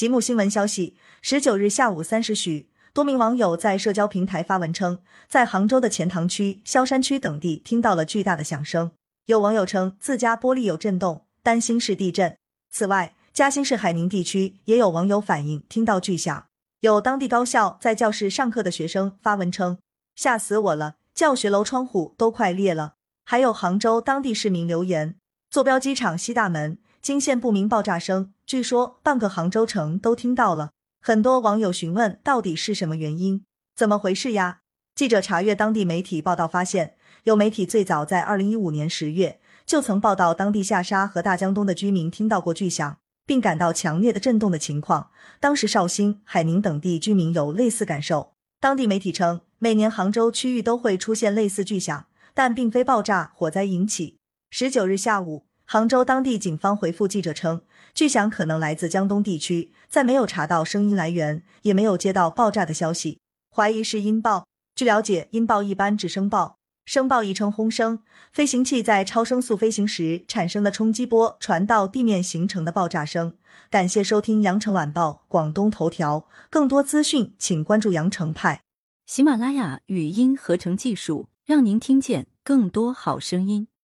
吉木新闻消息，十九日下午三时许，多名网友在社交平台发文称，在杭州的钱塘区、萧山区等地听到了巨大的响声。有网友称自家玻璃有震动，担心是地震。此外，嘉兴市海宁地区也有网友反映听到巨响。有当地高校在教室上课的学生发文称，吓死我了，教学楼窗户都快裂了。还有杭州当地市民留言，坐标机场西大门。惊现不明爆炸声，据说半个杭州城都听到了。很多网友询问到底是什么原因，怎么回事呀？记者查阅当地媒体报道发现，有媒体最早在二零一五年十月就曾报道当地下沙和大江东的居民听到过巨响，并感到强烈的震动的情况。当时绍兴、海宁等地居民有类似感受。当地媒体称，每年杭州区域都会出现类似巨响，但并非爆炸火灾引起。十九日下午。杭州当地警方回复记者称，巨响可能来自江东地区，在没有查到声音来源，也没有接到爆炸的消息，怀疑是音爆。据了解，音爆一般指声爆，声爆亦称轰声，飞行器在超声速飞行时产生的冲击波传到地面形成的爆炸声。感谢收听羊城晚报广东头条，更多资讯请关注羊城派。喜马拉雅语音合成技术，让您听见更多好声音。